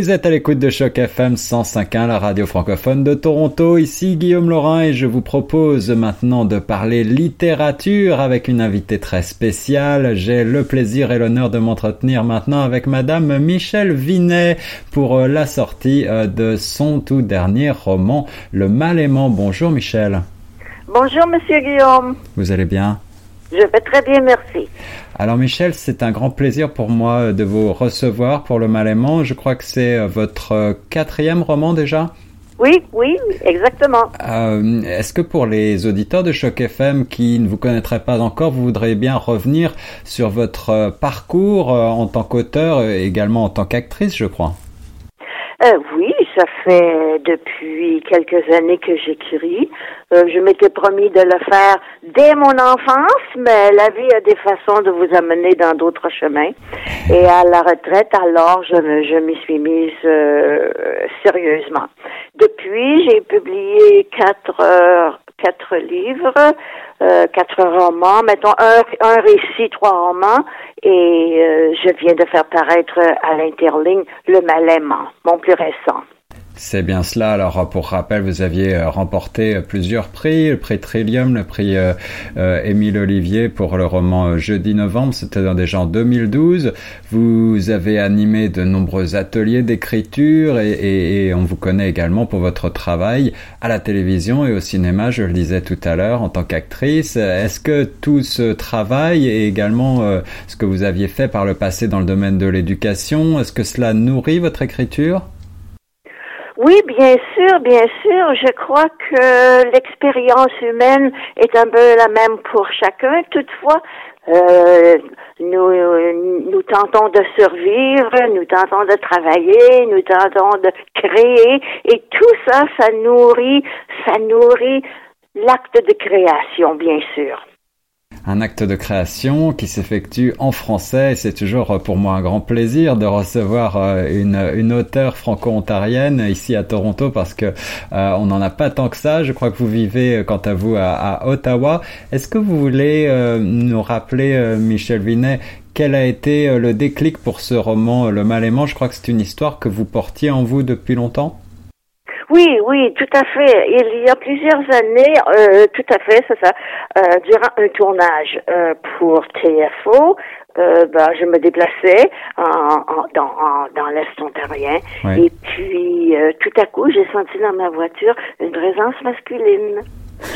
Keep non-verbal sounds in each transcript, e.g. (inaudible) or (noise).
Vous êtes à l'écoute de Choc FM 105.1, la radio francophone de Toronto. Ici Guillaume Laurin et je vous propose maintenant de parler littérature avec une invitée très spéciale. J'ai le plaisir et l'honneur de m'entretenir maintenant avec Madame Michel Vinet pour euh, la sortie euh, de son tout dernier roman, Le Mal aimant. Bonjour Michel. Bonjour Monsieur Guillaume. Vous allez bien? Je vais très bien, merci. Alors Michel, c'est un grand plaisir pour moi de vous recevoir pour Le Mal aimant. Je crois que c'est euh, votre euh, quatrième roman déjà? Oui, oui, exactement. Euh, Est-ce que pour les auditeurs de Choc FM qui ne vous connaîtraient pas encore, vous voudriez bien revenir sur votre euh, parcours en tant qu'auteur et également en tant qu'actrice, je crois? Euh, ça fait depuis quelques années que j'écris. Euh, je m'étais promis de le faire dès mon enfance, mais la vie a des façons de vous amener dans d'autres chemins. Et à la retraite, alors, je, me, je m'y suis mise euh, sérieusement. Depuis, j'ai publié quatre, quatre livres, euh, quatre romans, mettons un, un récit, trois romans, et je viens de faire paraître à l'interligne Le Mal-aimant, mon plus récent. C'est bien cela. Alors, pour rappel, vous aviez euh, remporté euh, plusieurs prix, le prix Trillium, le prix euh, Émile Olivier pour le roman Jeudi novembre, c'était déjà en 2012. Vous avez animé de nombreux ateliers d'écriture et, on vous connaît également pour votre travail à la télévision et au cinéma, je le disais tout à l'heure, en tant qu'actrice. Est-ce que tout ce travail et également ce que vous aviez fait par le passé dans le domaine de l'éducation, est-ce que cela nourrit votre écriture? Oui, bien sûr, bien sûr. Je crois que l'expérience humaine est un peu la même pour chacun. Toutefois, euh, nous, nous tentons de survivre, nous tentons de travailler, nous tentons de créer, et tout ça, ça nourrit, ça nourrit l'acte de création, bien sûr un acte de création qui s'effectue en français c'est toujours euh, pour moi un grand plaisir de recevoir euh, une, auteure franco-ontarienne ici à Toronto parce que euh, on n'en a pas tant que ça. Je crois que vous vivez quant à vous à, Ottawa. Est-ce que vous voulez nous rappeler, Michel Vinet, quel a été le déclic pour ce roman Le Mal aimant? Je crois que c'est une histoire que vous portiez en vous depuis longtemps. Oui, oui, tout à fait. Il y a plusieurs années, euh, tout à fait, c'est ça, euh, durant un tournage euh, pour TFO, euh, ben, je me déplaçais en, en, dans, en, dans l'Est ontarien et puis euh, tout à coup, j'ai senti dans ma voiture une présence masculine.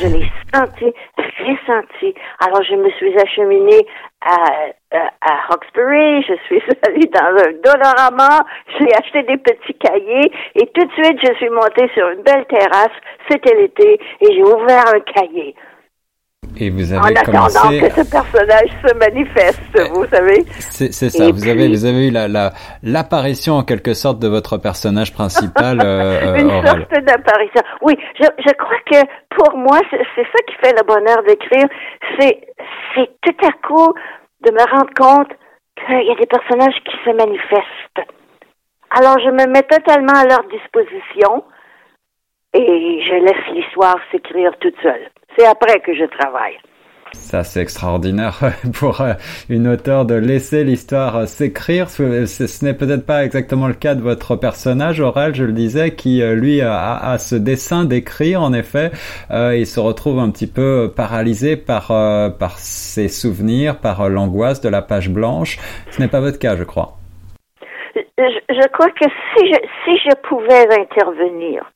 Je l'ai senti, ressenti. Alors, je me suis acheminée à, à, Hawkesbury, je suis (laughs) allée dans un Dollarama, j'ai acheté des petits cahiers et tout de suite, je suis montée sur une belle terrasse, c'était l'été, et j'ai ouvert un cahier. Et vous En avez attendant commencé. que ce personnage se manifeste, vous savez. C'est ça. Et vous avez vous avez eu la la- l'apparition en quelque sorte de votre personnage principal euh, (laughs) euh, une sorte d'apparition. Oui, je, je crois que pour moi, c'est c'est ça qui fait le bonheur d'écrire. C'est c'est tout à coup de me rendre compte qu'il y a des personnages qui se manifestent. Alors, je me mets totalement à leur disposition et je laisse l'histoire s'écrire toute seule. C'est après que je travaille. Ça, c'est extraordinaire (laughs) pour euh, une auteure de laisser l'histoire euh, s'écrire. Ce, n'est peut-être pas exactement le cas de votre personnage, Aurel, je le disais, qui euh, lui a, a ce dessin d'écrire, en effet. Euh, il se retrouve un petit peu paralysé par, euh, par ses souvenirs, par l'angoisse de la page blanche. Ce n'est pas votre cas, je crois. Je, je crois que si je, si je pouvais intervenir,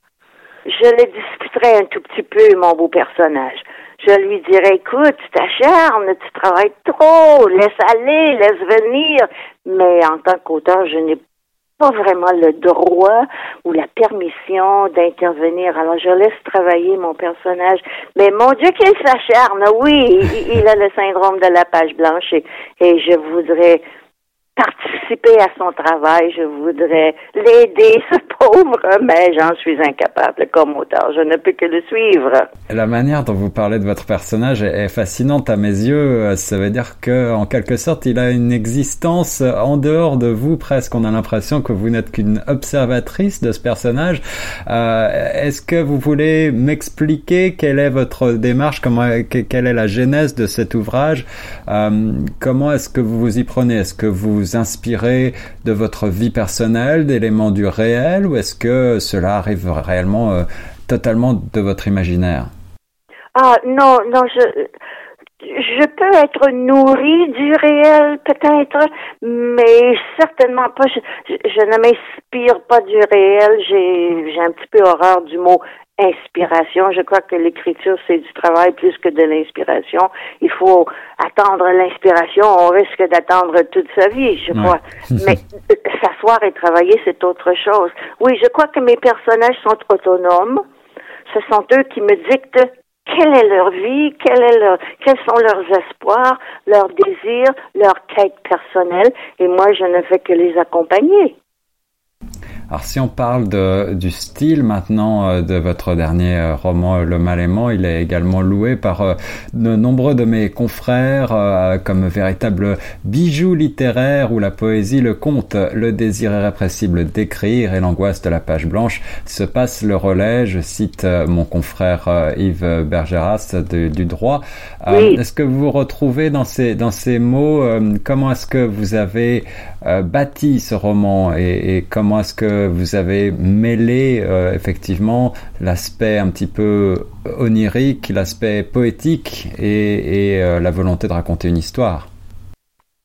je le discuterais un tout petit peu, mon beau personnage. Je lui dirais, écoute, tu t'acharnes, tu travailles trop, laisse aller, laisse venir. Mais en tant qu'auteur, je n'ai pas vraiment le droit ou la permission d'intervenir. Alors, je laisse travailler mon personnage. Mais mon Dieu, qu'il s'acharne. Oui, il, a le syndrome de la page blanche et, je voudrais participer à son travail, je voudrais l'aider, pauvre, mais j'en suis incapable comme auteur. Je ne peux que le suivre. La manière dont vous parlez de votre personnage est fascinante à mes yeux. Ça veut dire que, en quelque sorte, il a une existence en dehors de vous presque. On a l'impression que vous n'êtes qu'une observatrice de ce personnage. Euh, est-ce que vous voulez m'expliquer quelle est votre démarche, comment, quelle est la genèse de cet ouvrage? Euh, Comment est-ce que vous vous y prenez? Est-ce que vous vous inspirez de votre vie personnelle, d'éléments du réel, est-ce que cela arrive réellement euh, totalement de votre imaginaire? Ah non, non, je je peux être nourrie du réel, peut-être, mais certainement pas. Je, je, ne m'inspire pas du réel. J'ai, j'ai un petit peu horreur du mot inspiration. Je crois que l'écriture, c'est du travail plus que de l'inspiration. Il faut attendre l'inspiration. On risque d'attendre toute sa vie, je crois. (laughs) Mais s'asseoir et travailler, c'est autre chose. Oui, je crois que mes personnages sont autonomes. Ce sont eux qui me dictent quelle est leur vie, quel est leur, quels sont leurs espoirs, leurs désirs, leurs quêtes personnelles, et moi, je ne fais que les accompagner. Alors si on parle de, du style maintenant euh, de votre dernier euh, roman Le Mal aimant, il est également loué par euh, de nombreux de mes confrères comme véritable bijou littéraire où la poésie, le conte, le désir irrépressible d'écrire et l'angoisse de la page blanche se passe le relais. Je cite mon confrère Yves Bergeras du droit. Est-ce que vous vous retrouvez dans ces, dans ces mots Comment est-ce que vous avez bâti ce roman et, et comment est-ce que vous avez mêlé euh, effectivement l'aspect un petit peu onirique, l'aspect poétique et, euh, la volonté de raconter une histoire.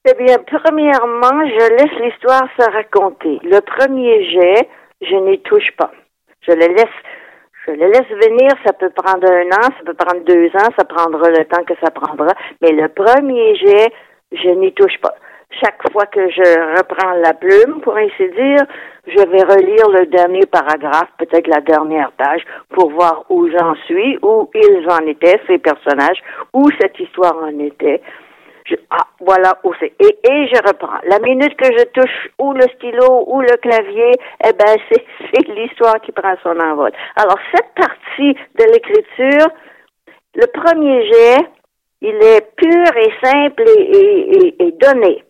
Eh bien, premièrement, je laisse l'histoire se raconter. Le premier jet, je n'y touche pas. Je le laisse, je le laisse venir. Ça peut prendre un an, ça peut prendre deux ans, ça prendra le temps que ça prendra. Mais le premier jet, je n'y touche pas chaque fois que je reprends la plume, pour ainsi dire, je vais relire le dernier paragraphe, peut-être la dernière page, pour voir où j'en suis, où ils en étaient, ces personnages, où cette histoire en était. ah, voilà où c'est. Et, et je reprends. La minute que je touche ou le stylo ou le clavier, eh ben, (laughs) c'est, l'histoire qui prend son envol. Alors, cette partie de l'écriture, le premier jet, il est pur et simple et, et donné.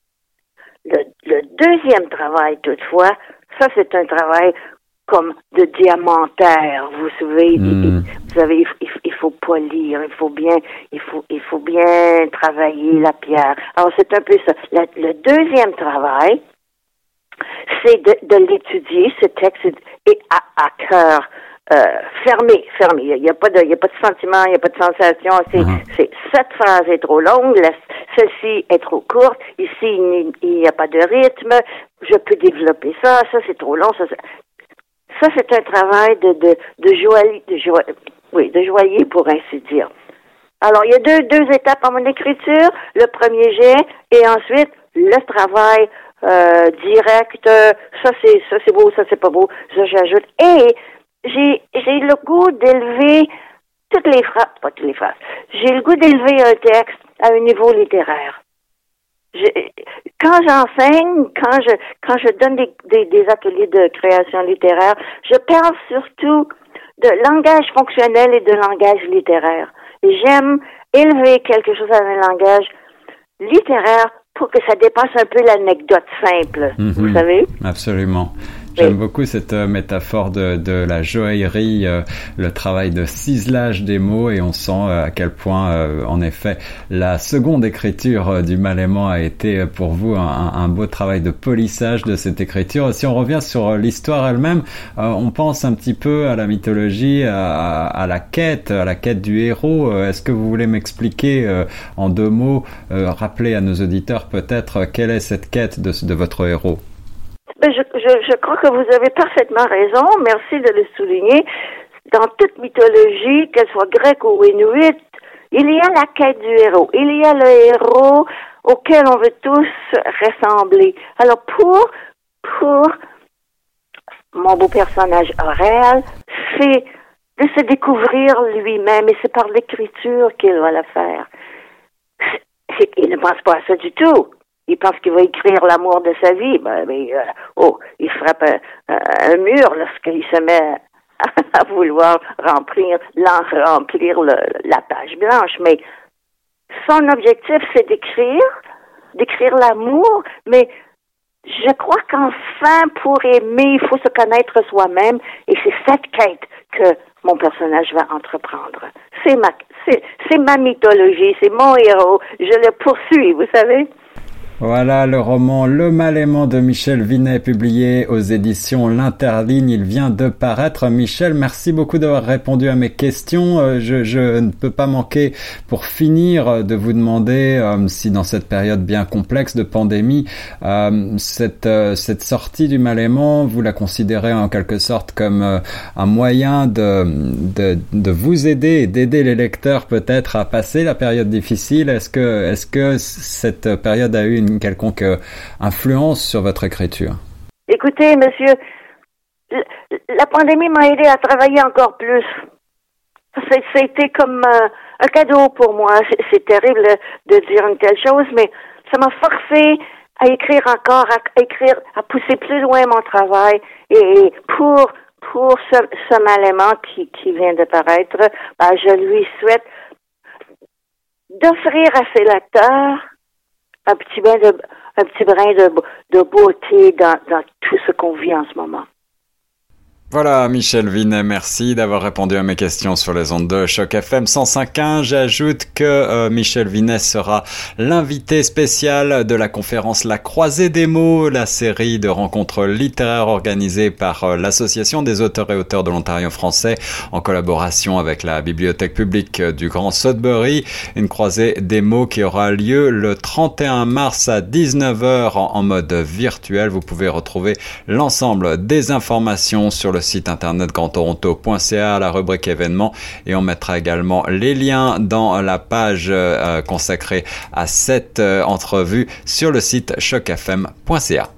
Le, deuxième travail, toutefois, ça c'est un travail comme de diamantaire. Vous savez, hmm. vous savez, il, faut polir, il faut bien, il faut, il faut bien travailler la pierre. Alors c'est un peu ça. Le, deuxième travail, c'est de, de l'étudier, ce texte, et à, à cœur euh, fermé, fermé. Il n'y a pas de, il y a pas de sentiment, il n'y a pas de sensation. C'est, uh-huh. c'est, cette phrase est trop longue, celle-ci est trop courte. Ici, il n'y a pas de rythme. Je peux développer ça. Ça, c'est trop long. Ça, ça c'est un travail de, de, de joaillier, de oui, de pour ainsi dire. Alors, il y a deux, deux étapes en mon écriture. Le premier jet et ensuite le travail euh, direct. Ça, c'est, ça, c'est beau, ça, c'est pas beau. Ça, j'ajoute. Et j'ai, j'ai le goût d'élever toutes les phrases, pas toutes les phrases, j'ai le goût d'élever un texte à un niveau littéraire. quand j'enseigne, quand je, quand je donne des, des, des, ateliers de création littéraire, je parle surtout de langage fonctionnel et de langage littéraire. J'aime élever quelque chose à un langage littéraire pour que ça dépasse un peu l'anecdote simple, vous mhm. savez? Absolument. J'aime beaucoup cette euh, métaphore de, de la joaillerie, euh, le travail de ciselage des mots et on sent euh, à quel point, en effet, la seconde écriture du mal aimant a été pour vous un, un, beau travail de polissage de cette écriture. Si on revient sur l'histoire elle-même, on pense un petit peu à la mythologie, à, à, la quête, à la quête du héros. Est-ce que vous voulez m'expliquer en deux mots, rappeler à nos auditeurs peut-être quelle est cette quête de, de votre héros? Je, je, crois que vous avez parfaitement raison. Merci de le souligner. Dans toute mythologie, qu'elle soit grecque ou inuite, il y a la quête du héros. Il y a le héros auquel on veut tous ressembler. Alors pour, pour mon beau personnage réel, c'est de se découvrir lui-même et c'est par l'écriture qu'il va le faire. Il ne pense pas à ça du tout. Il pense qu'il va écrire l'amour de sa vie. Ben, ben euh, oh, il frappe un, mur lorsqu'il se met (laughs) à vouloir remplir, remplir la page blanche. Mais son objectif, c'est d'écrire, d'écrire l'amour, mais je crois qu'enfin, pour aimer, il faut se connaître soi-même, et c'est cette quête que mon personnage va entreprendre. C'est ma, c'est ma mythologie, c'est mon héros. Je le poursuis, vous savez. Voilà le roman Le Mal aimant de Michel Vinet publié aux éditions L'Interligne. Il vient de paraître. Michel, merci beaucoup d'avoir répondu à mes questions. Euh, je, je, ne peux pas manquer pour finir de vous demander euh, si dans cette période bien complexe de pandémie, euh, cette, cette sortie du Mal aimant, vous la considérez en quelque sorte comme un moyen de, de, de vous aider et d'aider les lecteurs peut-être à passer la période difficile. Est-ce que, est-ce que cette période a eu quelconque euh, influence sur votre écriture Écoutez, monsieur, la pandémie m'a aidé à travailler encore plus. C'était comme euh, un cadeau pour moi. C'est terrible de dire une telle chose, mais ça m'a forcé à écrire encore, à écrire, à pousser plus loin mon travail. Et pour pour ce, ce mal qui, qui vient de paraître, ben, je lui souhaite d'offrir à ses lecteurs un petit brin de, un petit brin de, de beauté dans, dans tout ce qu'on vit en ce moment. Voilà, Michel Vinet, merci d'avoir répondu à mes questions sur les ondes de Choc FM 105.1. J'ajoute que euh, Michel Vinet sera l'invité spécial de la conférence La Croisée des mots, la série de rencontres littéraires organisée par euh, l'Association des auteurs et auteurs de l'Ontario français en collaboration avec la Bibliothèque publique du Grand Sudbury. Une croisée des mots qui aura lieu le 31 mars à 19h en mode virtuel. Vous pouvez retrouver l'ensemble des informations sur le site internet grandtoronto.ca, la rubrique événements, et on mettra également les liens dans la page euh, consacrée à cette euh, entrevue sur le site chocfm.ca.